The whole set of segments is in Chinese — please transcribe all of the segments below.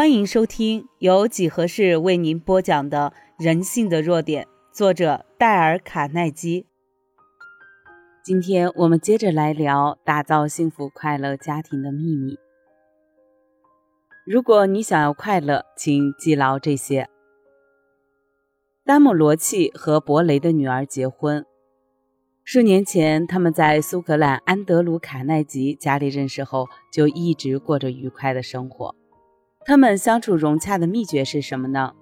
欢迎收听由几何式为您播讲的《人性的弱点》，作者戴尔·卡耐基。今天我们接着来聊打造幸福快乐家庭的秘密。如果你想要快乐，请记牢这些：丹姆·罗契和伯雷的女儿结婚。数年前，他们在苏格兰安德鲁·卡耐基家里认识后，就一直过着愉快的生活。他们相处融洽的秘诀是什么呢？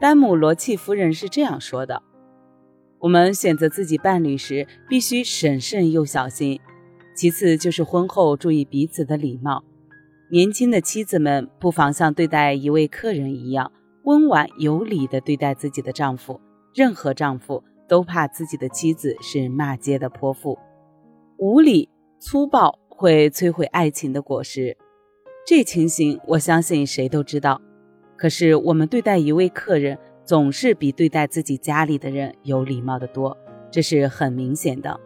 丹姆·罗契夫人是这样说的：“我们选择自己伴侣时，必须审慎又小心。其次就是婚后注意彼此的礼貌。年轻的妻子们不妨像对待一位客人一样，温婉有礼地对待自己的丈夫。任何丈夫。”都怕自己的妻子是骂街的泼妇，无理粗暴会摧毁爱情的果实。这情形我相信谁都知道。可是我们对待一位客人，总是比对待自己家里的人有礼貌的多，这是很明显的。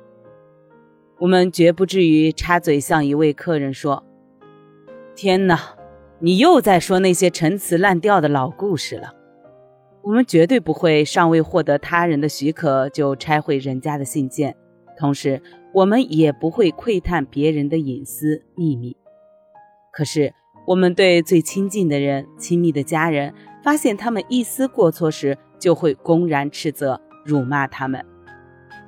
我们绝不至于插嘴向一位客人说：“天哪，你又在说那些陈词滥调的老故事了。”我们绝对不会尚未获得他人的许可就拆毁人家的信件，同时我们也不会窥探别人的隐私秘密。可是，我们对最亲近的人、亲密的家人，发现他们一丝过错时，就会公然斥责、辱骂他们。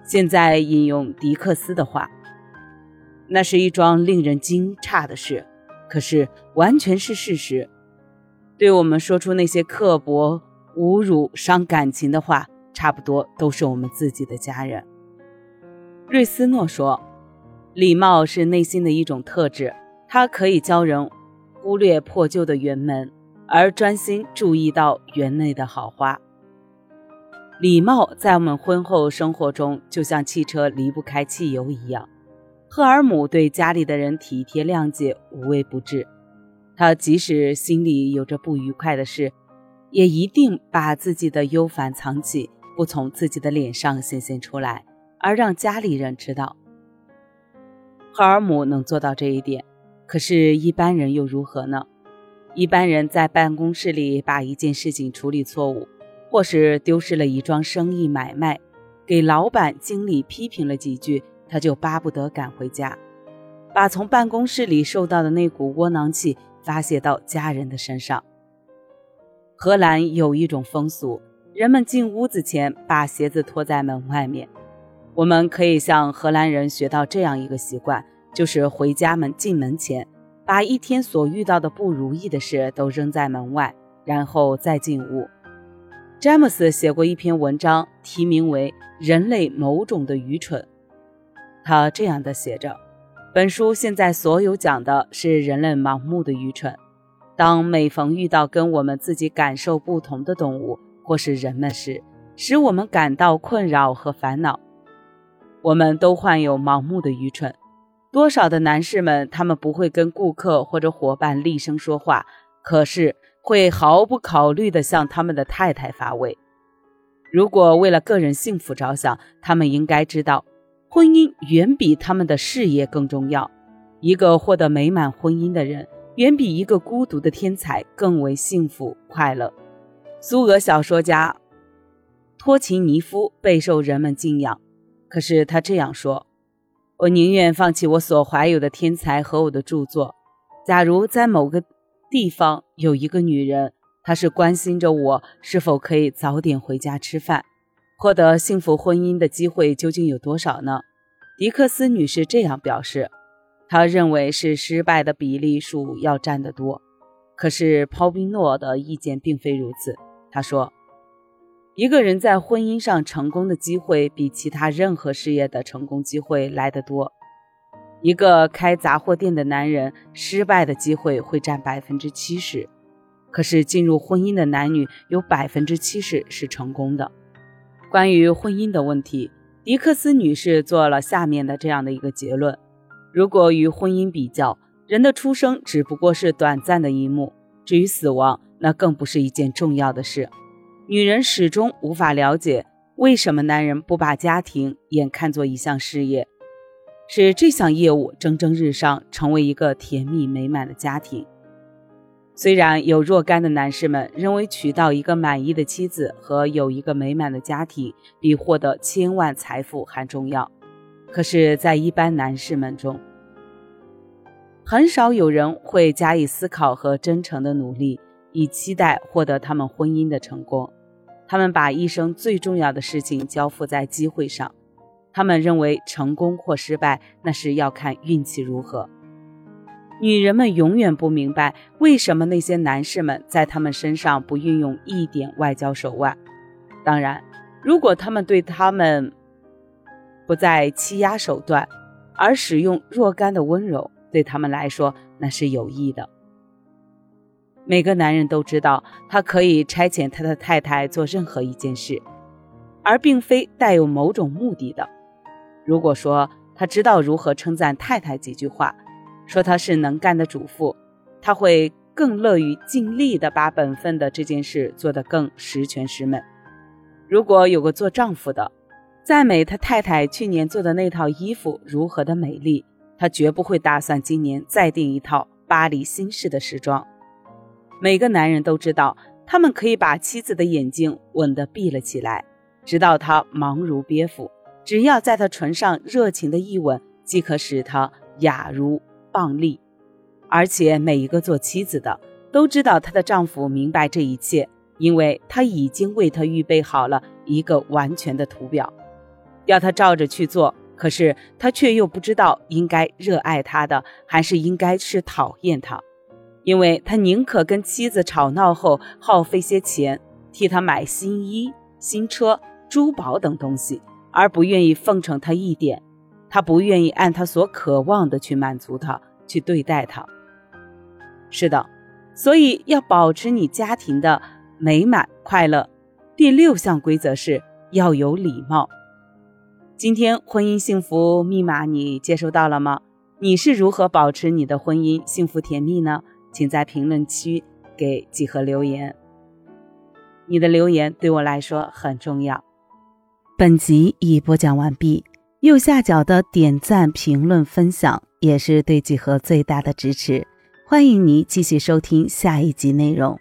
现在引用狄克斯的话：“那是一桩令人惊诧的事，可是完全是事实。对我们说出那些刻薄。”侮辱、伤感情的话，差不多都是我们自己的家人。瑞斯诺说：“礼貌是内心的一种特质，它可以教人忽略破旧的园门，而专心注意到园内的好花。礼貌在我们婚后生活中，就像汽车离不开汽油一样。赫尔姆对家里的人体贴谅解，无微不至。他即使心里有着不愉快的事。”也一定把自己的忧烦藏起，不从自己的脸上显现出来，而让家里人知道。赫尔姆能做到这一点，可是，一般人又如何呢？一般人在办公室里把一件事情处理错误，或是丢失了一桩生意买卖，给老板、经理批评了几句，他就巴不得赶回家，把从办公室里受到的那股窝囊气发泄到家人的身上。荷兰有一种风俗，人们进屋子前把鞋子脱在门外面。我们可以向荷兰人学到这样一个习惯，就是回家门进门前，把一天所遇到的不如意的事都扔在门外，然后再进屋。詹姆斯写过一篇文章，题名为《人类某种的愚蠢》。他这样的写着：本书现在所有讲的是人类盲目的愚蠢。当每逢遇到跟我们自己感受不同的动物或是人们时，使我们感到困扰和烦恼，我们都患有盲目的愚蠢。多少的男士们，他们不会跟顾客或者伙伴厉声说话，可是会毫不考虑地向他们的太太发威。如果为了个人幸福着想，他们应该知道，婚姻远比他们的事业更重要。一个获得美满婚姻的人。远比一个孤独的天才更为幸福快乐。苏俄小说家托琴尼夫备受人们敬仰，可是他这样说：“我宁愿放弃我所怀有的天才和我的著作。假如在某个地方有一个女人，她是关心着我是否可以早点回家吃饭，获得幸福婚姻的机会究竟有多少呢？”迪克斯女士这样表示。她认为是失败的比例数要占得多，可是抛宾诺的意见并非如此。他说，一个人在婚姻上成功的机会比其他任何事业的成功机会来得多。一个开杂货店的男人失败的机会会占百分之七十，可是进入婚姻的男女有百分之七十是成功的。关于婚姻的问题，迪克斯女士做了下面的这样的一个结论。如果与婚姻比较，人的出生只不过是短暂的一幕，至于死亡，那更不是一件重要的事。女人始终无法了解为什么男人不把家庭也看作一项事业，使这项业务蒸蒸日上，成为一个甜蜜美满的家庭。虽然有若干的男士们认为娶到一个满意的妻子和有一个美满的家庭比获得千万财富还重要，可是，在一般男士们中，很少有人会加以思考和真诚的努力，以期待获得他们婚姻的成功。他们把一生最重要的事情交付在机会上，他们认为成功或失败那是要看运气如何。女人们永远不明白为什么那些男士们在他们身上不运用一点外交手腕。当然，如果他们对他们不再欺压手段，而使用若干的温柔，对他们来说那是有益的。每个男人都知道，他可以差遣他的太太做任何一件事，而并非带有某种目的的。如果说他知道如何称赞太太几句话，说她是能干的主妇，他会更乐于尽力的把本分的这件事做得更十全十美。如果有个做丈夫的赞美他太太去年做的那套衣服如何的美丽，他绝不会打算今年再订一套巴黎新式的时装。每个男人都知道，他们可以把妻子的眼睛吻得闭了起来，直到她忙如憋妇，只要在她唇上热情的一吻，即可使她哑如。棒栗，而且每一个做妻子的都知道她的丈夫明白这一切，因为他已经为她预备好了一个完全的图表，要她照着去做。可是他却又不知道应该热爱他的，还是应该是讨厌他，因为他宁可跟妻子吵闹后耗费些钱替她买新衣、新车、珠宝等东西，而不愿意奉承她一点。他不愿意按他所渴望的去满足他，去对待他。是的，所以要保持你家庭的美满快乐。第六项规则是要有礼貌。今天婚姻幸福密码你接收到了吗？你是如何保持你的婚姻幸福甜蜜呢？请在评论区给几何留言。你的留言对我来说很重要。本集已播讲完毕。右下角的点赞、评论、分享也是对几何最大的支持。欢迎你继续收听下一集内容。